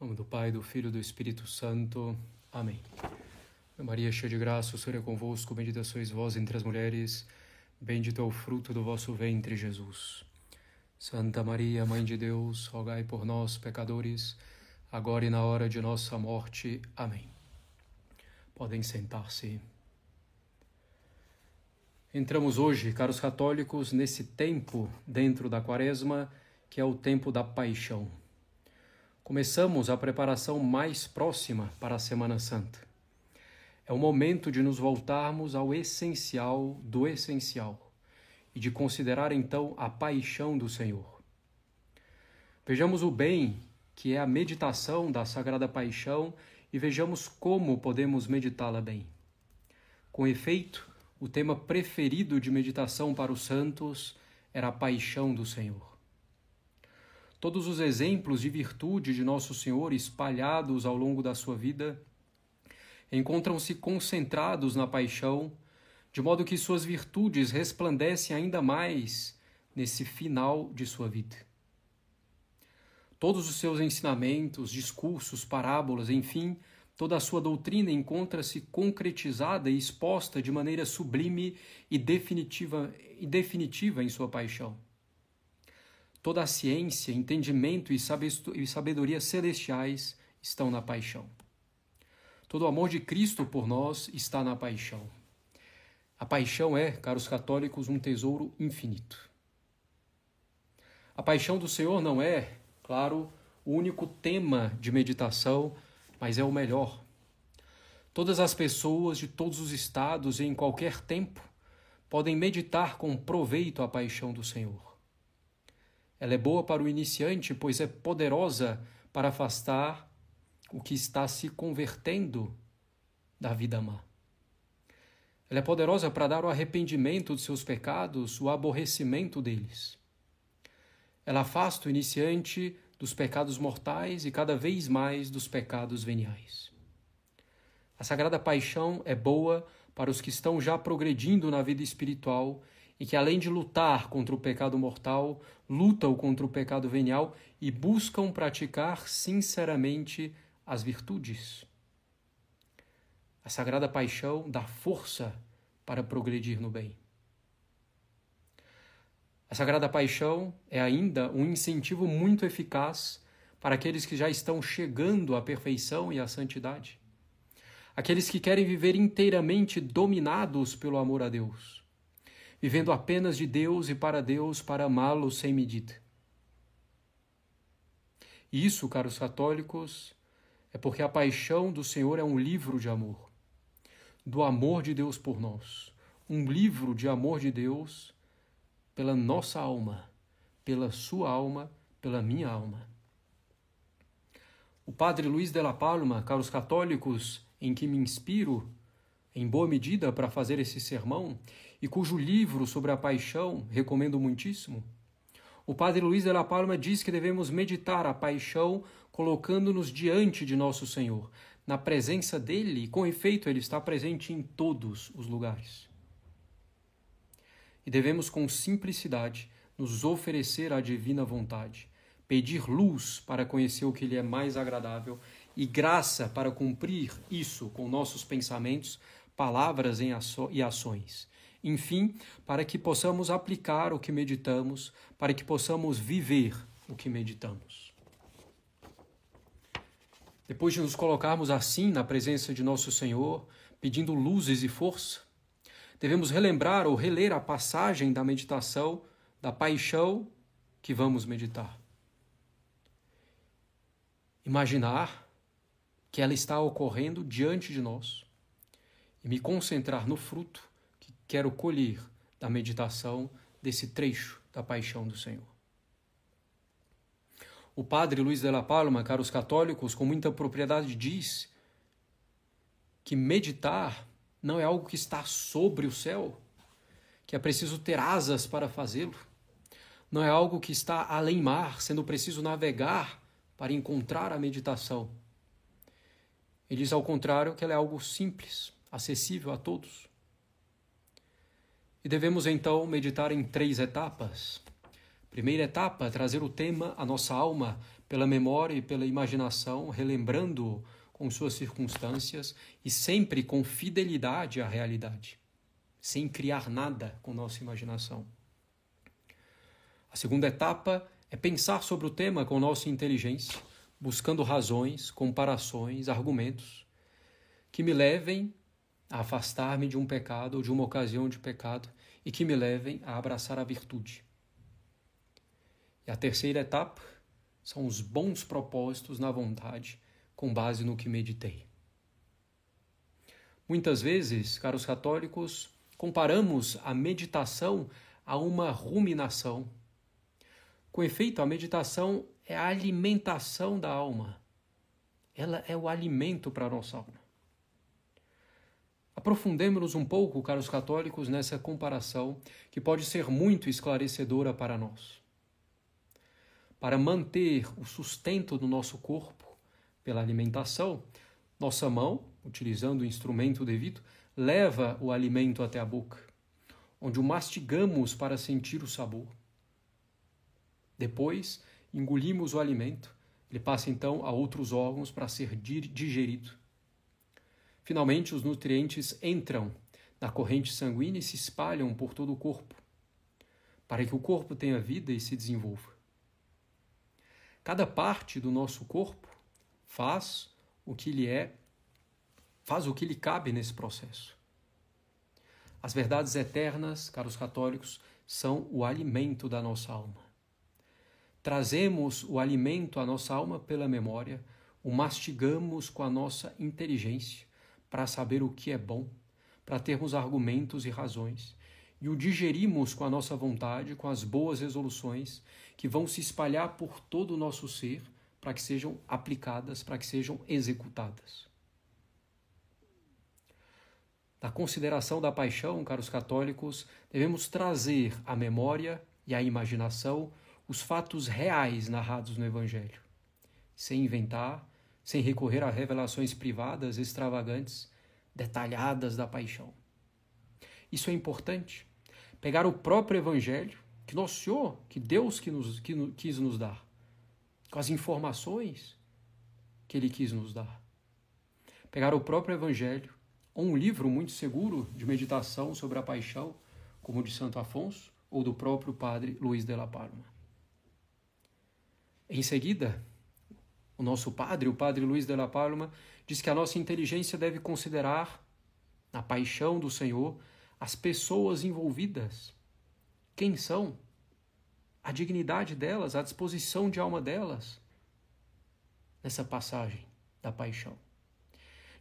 Em nome do Pai, do Filho e do Espírito Santo. Amém. Maria, cheia de graça, o Senhor é convosco, bendita sois vós entre as mulheres, bendito é o fruto do vosso ventre, Jesus. Santa Maria, Mãe de Deus, rogai por nós, pecadores, agora e na hora de nossa morte. Amém. Podem sentar-se. Entramos hoje, caros católicos, nesse tempo dentro da Quaresma, que é o tempo da paixão. Começamos a preparação mais próxima para a Semana Santa. É o momento de nos voltarmos ao essencial do essencial e de considerar então a paixão do Senhor. Vejamos o bem que é a meditação da Sagrada Paixão e vejamos como podemos meditá-la bem. Com efeito, o tema preferido de meditação para os santos era a paixão do Senhor. Todos os exemplos de virtude de Nosso Senhor espalhados ao longo da sua vida encontram-se concentrados na paixão, de modo que suas virtudes resplandecem ainda mais nesse final de sua vida. Todos os seus ensinamentos, discursos, parábolas, enfim, toda a sua doutrina encontra-se concretizada e exposta de maneira sublime e definitiva, e definitiva em sua paixão. Toda a ciência, entendimento e sabedoria celestiais estão na paixão. Todo o amor de Cristo por nós está na paixão. A paixão é, caros católicos, um tesouro infinito. A paixão do Senhor não é, claro, o único tema de meditação, mas é o melhor. Todas as pessoas de todos os estados e em qualquer tempo podem meditar com proveito a paixão do Senhor. Ela é boa para o iniciante, pois é poderosa para afastar o que está se convertendo da vida má. Ela é poderosa para dar o arrependimento de seus pecados, o aborrecimento deles. Ela afasta o iniciante dos pecados mortais e cada vez mais dos pecados veniais. A Sagrada Paixão é boa para os que estão já progredindo na vida espiritual e que, além de lutar contra o pecado mortal, lutam contra o pecado venial e buscam praticar sinceramente as virtudes. A Sagrada Paixão dá força para progredir no bem. A Sagrada Paixão é ainda um incentivo muito eficaz para aqueles que já estão chegando à perfeição e à santidade. Aqueles que querem viver inteiramente dominados pelo amor a Deus vivendo apenas de Deus e para Deus para amá-lo sem medida. Isso, caros católicos, é porque a paixão do Senhor é um livro de amor, do amor de Deus por nós, um livro de amor de Deus pela nossa alma, pela sua alma, pela minha alma. O padre Luiz de la Palma, caros católicos, em que me inspiro, em boa medida para fazer esse sermão e cujo livro sobre a paixão recomendo muitíssimo. O padre Luiz de la Palma diz que devemos meditar a paixão colocando-nos diante de nosso Senhor, na presença dele, e com efeito ele está presente em todos os lugares. E devemos com simplicidade nos oferecer à divina vontade, pedir luz para conhecer o que lhe é mais agradável e graça para cumprir isso com nossos pensamentos, palavras e ações. Enfim, para que possamos aplicar o que meditamos, para que possamos viver o que meditamos. Depois de nos colocarmos assim na presença de nosso Senhor, pedindo luzes e força, devemos relembrar ou reler a passagem da meditação da paixão que vamos meditar. Imaginar que ela está ocorrendo diante de nós e me concentrar no fruto que quero colher da meditação desse trecho da paixão do Senhor. O padre Luiz de la Palma, caros católicos, com muita propriedade diz que meditar não é algo que está sobre o céu, que é preciso ter asas para fazê-lo. Não é algo que está além mar, sendo preciso navegar para encontrar a meditação. Ele diz ao contrário que ela é algo simples, acessível a todos. E devemos então meditar em três etapas. Primeira etapa, trazer o tema à nossa alma pela memória e pela imaginação, relembrando com suas circunstâncias e sempre com fidelidade à realidade, sem criar nada com nossa imaginação. A segunda etapa é pensar sobre o tema com nossa inteligência, buscando razões, comparações, argumentos que me levem a afastar-me de um pecado ou de uma ocasião de pecado e que me levem a abraçar a virtude. E a terceira etapa são os bons propósitos na vontade, com base no que meditei. Muitas vezes, caros católicos, comparamos a meditação a uma ruminação. Com efeito, a meditação é a alimentação da alma. Ela é o alimento para a nossa alma. Aprofundemos-nos um pouco, caros católicos, nessa comparação que pode ser muito esclarecedora para nós. Para manter o sustento do nosso corpo pela alimentação, nossa mão, utilizando o instrumento devido, leva o alimento até a boca, onde o mastigamos para sentir o sabor. Depois, engolimos o alimento, ele passa então a outros órgãos para ser digerido. Finalmente, os nutrientes entram na corrente sanguínea e se espalham por todo o corpo, para que o corpo tenha vida e se desenvolva. Cada parte do nosso corpo faz o que lhe é, faz o que lhe cabe nesse processo. As verdades eternas, caros católicos, são o alimento da nossa alma. Trazemos o alimento à nossa alma pela memória, o mastigamos com a nossa inteligência para saber o que é bom, para termos argumentos e razões, e o digerimos com a nossa vontade, com as boas resoluções que vão se espalhar por todo o nosso ser para que sejam aplicadas, para que sejam executadas. Da consideração da paixão, caros católicos, devemos trazer à memória e à imaginação os fatos reais narrados no Evangelho, sem inventar, sem recorrer a revelações privadas, extravagantes, detalhadas da paixão. Isso é importante. Pegar o próprio Evangelho, que nosso Senhor, que Deus que nos, que quis nos dar, com as informações que Ele quis nos dar. Pegar o próprio Evangelho, ou um livro muito seguro de meditação sobre a paixão, como o de Santo Afonso, ou do próprio Padre Luiz de la Palma. Em seguida, o nosso padre, o padre Luiz de la Palma, diz que a nossa inteligência deve considerar, na paixão do Senhor, as pessoas envolvidas. Quem são? A dignidade delas, a disposição de alma delas. Nessa passagem da paixão.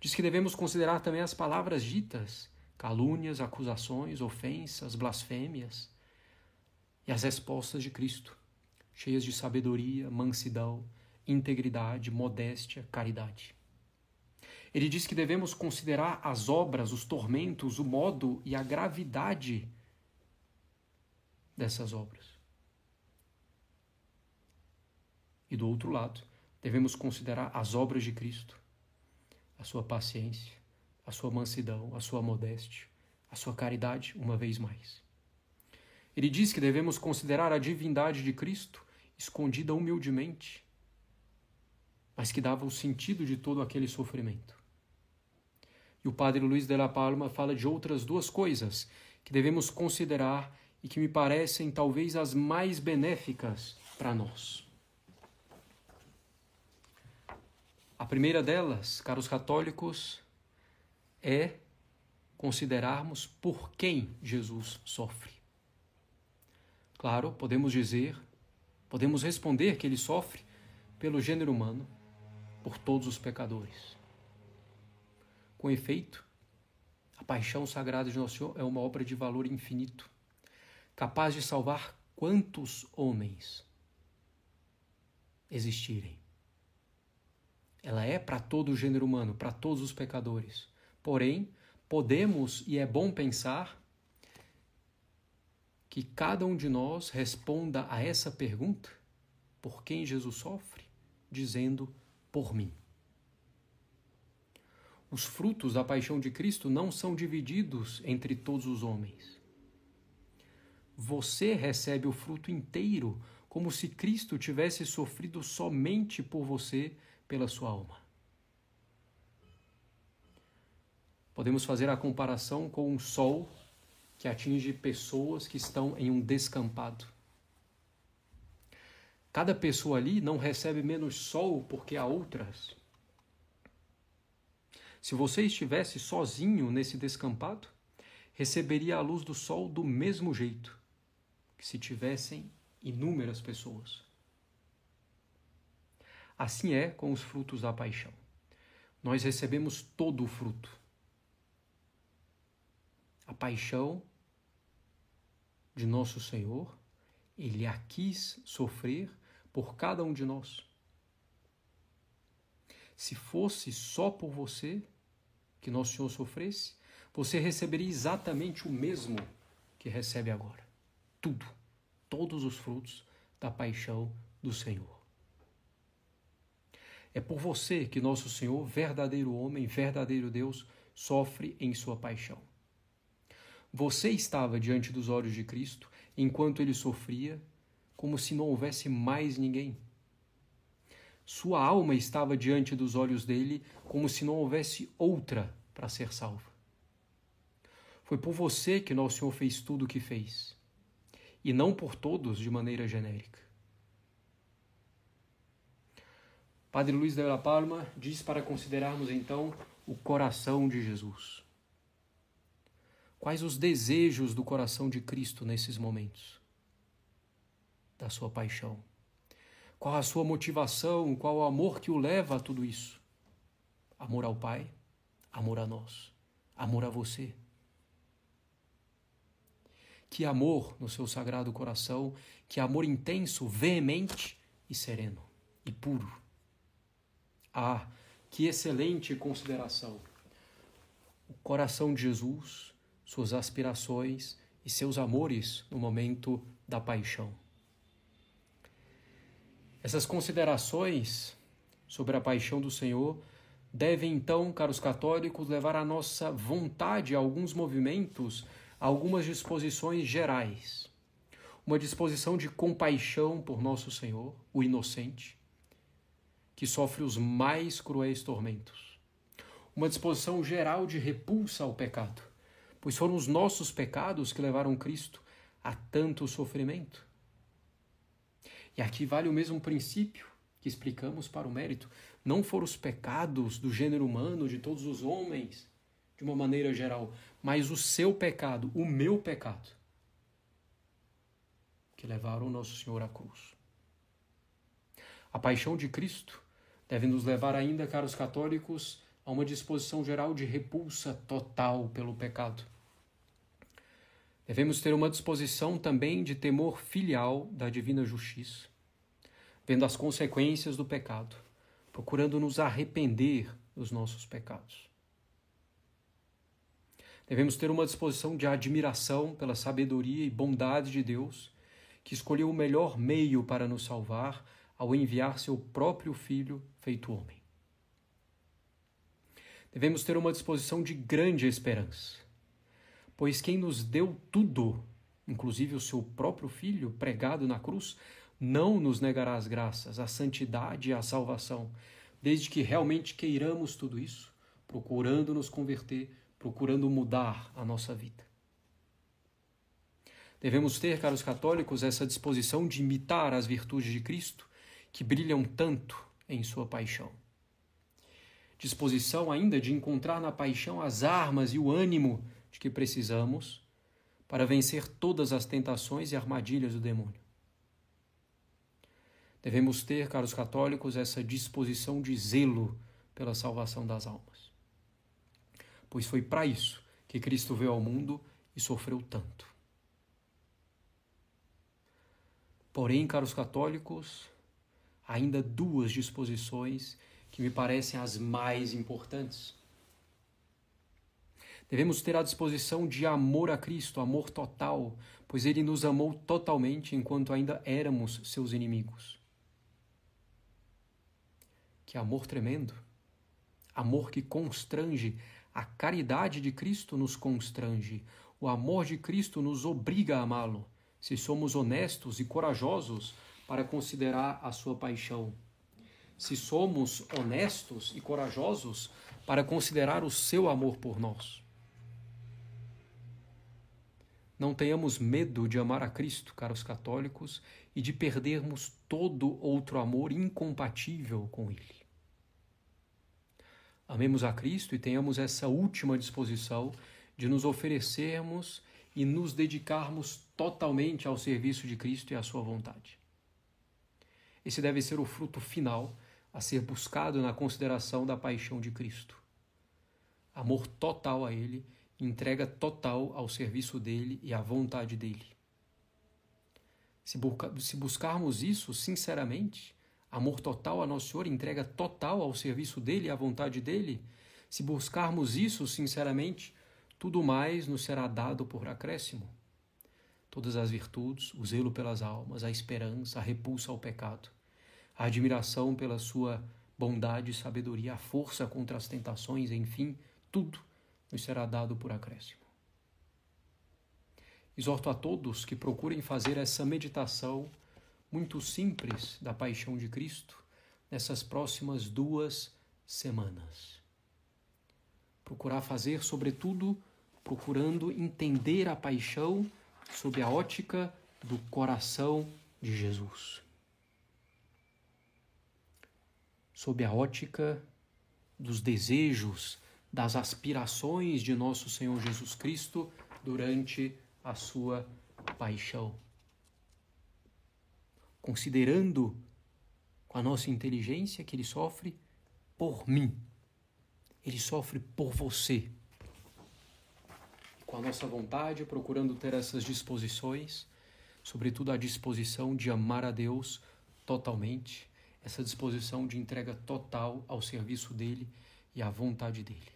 Diz que devemos considerar também as palavras ditas, calúnias, acusações, ofensas, blasfêmias, e as respostas de Cristo, cheias de sabedoria, mansidão, integridade, modéstia, caridade. Ele diz que devemos considerar as obras, os tormentos, o modo e a gravidade dessas obras. E do outro lado, devemos considerar as obras de Cristo, a sua paciência, a sua mansidão, a sua modéstia, a sua caridade, uma vez mais. Ele diz que devemos considerar a divindade de Cristo escondida humildemente mas que dava o sentido de todo aquele sofrimento. E o padre Luiz de la Palma fala de outras duas coisas que devemos considerar e que me parecem talvez as mais benéficas para nós. A primeira delas, caros católicos, é considerarmos por quem Jesus sofre. Claro, podemos dizer, podemos responder que ele sofre pelo gênero humano, por todos os pecadores. Com efeito, a paixão sagrada de Nosso Senhor é uma obra de valor infinito, capaz de salvar quantos homens existirem. Ela é para todo o gênero humano, para todos os pecadores. Porém, podemos e é bom pensar que cada um de nós responda a essa pergunta: por quem Jesus sofre? Dizendo: por mim. Os frutos da paixão de Cristo não são divididos entre todos os homens. Você recebe o fruto inteiro como se Cristo tivesse sofrido somente por você, pela sua alma. Podemos fazer a comparação com um sol que atinge pessoas que estão em um descampado. Cada pessoa ali não recebe menos sol porque há outras. Se você estivesse sozinho nesse descampado, receberia a luz do sol do mesmo jeito que se tivessem inúmeras pessoas. Assim é com os frutos da paixão. Nós recebemos todo o fruto. A paixão de nosso Senhor, ele a quis sofrer por cada um de nós. Se fosse só por você que nosso Senhor sofresse, você receberia exatamente o mesmo que recebe agora. Tudo todos os frutos da paixão do Senhor. É por você que nosso Senhor, verdadeiro homem, verdadeiro Deus, sofre em sua paixão. Você estava diante dos olhos de Cristo enquanto ele sofria, como se não houvesse mais ninguém. Sua alma estava diante dos olhos dele como se não houvesse outra para ser salva. Foi por você que nosso Senhor fez tudo o que fez e não por todos de maneira genérica. Padre Luiz de la Palma diz para considerarmos então o coração de Jesus. Quais os desejos do coração de Cristo nesses momentos? Da sua paixão. Qual a sua motivação? Qual o amor que o leva a tudo isso? Amor ao Pai, amor a nós, amor a você que amor no seu sagrado coração, que amor intenso, veemente e sereno e puro. Ah, que excelente consideração! O coração de Jesus, suas aspirações e seus amores no momento da paixão. Essas considerações sobre a paixão do Senhor devem então, caros católicos, levar a nossa vontade a alguns movimentos algumas disposições gerais. Uma disposição de compaixão por nosso Senhor, o inocente, que sofre os mais cruéis tormentos. Uma disposição geral de repulsa ao pecado, pois foram os nossos pecados que levaram Cristo a tanto sofrimento. E aqui vale o mesmo princípio que explicamos para o mérito. Não foram os pecados do gênero humano, de todos os homens, de uma maneira geral, mas o seu pecado, o meu pecado, que levaram o nosso Senhor à cruz. A paixão de Cristo deve nos levar ainda, caros católicos, a uma disposição geral de repulsa total pelo pecado. Devemos ter uma disposição também de temor filial da divina justiça, vendo as consequências do pecado, procurando nos arrepender dos nossos pecados. Devemos ter uma disposição de admiração pela sabedoria e bondade de Deus, que escolheu o melhor meio para nos salvar ao enviar seu próprio Filho feito homem. Devemos ter uma disposição de grande esperança, pois quem nos deu tudo, inclusive o seu próprio Filho pregado na cruz, não nos negará as graças, a santidade e a salvação, desde que realmente queiramos tudo isso, procurando nos converter procurando mudar a nossa vida. Devemos ter, caros católicos, essa disposição de imitar as virtudes de Cristo que brilham tanto em sua paixão. Disposição ainda de encontrar na paixão as armas e o ânimo de que precisamos para vencer todas as tentações e armadilhas do demônio. Devemos ter, caros católicos, essa disposição de zelo pela salvação das almas pois foi para isso que Cristo veio ao mundo e sofreu tanto. Porém, caros católicos, ainda duas disposições que me parecem as mais importantes. Devemos ter a disposição de amor a Cristo, amor total, pois Ele nos amou totalmente enquanto ainda éramos seus inimigos. Que amor tremendo! Amor que constrange a caridade de Cristo nos constrange, o amor de Cristo nos obriga a amá-lo. Se somos honestos e corajosos para considerar a sua paixão. Se somos honestos e corajosos para considerar o seu amor por nós. Não tenhamos medo de amar a Cristo, caros católicos, e de perdermos todo outro amor incompatível com Ele. Amemos a Cristo e tenhamos essa última disposição de nos oferecermos e nos dedicarmos totalmente ao serviço de Cristo e à Sua vontade. Esse deve ser o fruto final a ser buscado na consideração da paixão de Cristo. Amor total a Ele, entrega total ao serviço dele e à vontade dele. Se, se buscarmos isso sinceramente, amor total a Nosso Senhor, entrega total ao serviço dele e à vontade dele, se buscarmos isso sinceramente, tudo mais nos será dado por acréscimo. Todas as virtudes, o zelo pelas almas, a esperança, a repulsa ao pecado, a admiração pela sua bondade e sabedoria, a força contra as tentações, enfim, tudo nos será dado por acréscimo. Exorto a todos que procurem fazer essa meditação muito simples da paixão de Cristo nessas próximas duas semanas. Procurar fazer, sobretudo, procurando entender a paixão sob a ótica do coração de Jesus. Sob a ótica dos desejos, das aspirações de nosso Senhor Jesus Cristo durante a sua paixão. Considerando com a nossa inteligência que ele sofre por mim, ele sofre por você. E com a nossa vontade, procurando ter essas disposições, sobretudo a disposição de amar a Deus totalmente, essa disposição de entrega total ao serviço dele e à vontade dele.